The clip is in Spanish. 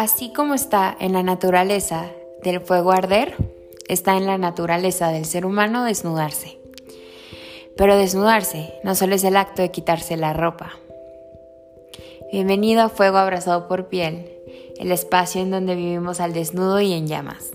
Así como está en la naturaleza del fuego arder, está en la naturaleza del ser humano desnudarse. Pero desnudarse no solo es el acto de quitarse la ropa. Bienvenido a Fuego Abrazado por Piel, el espacio en donde vivimos al desnudo y en llamas.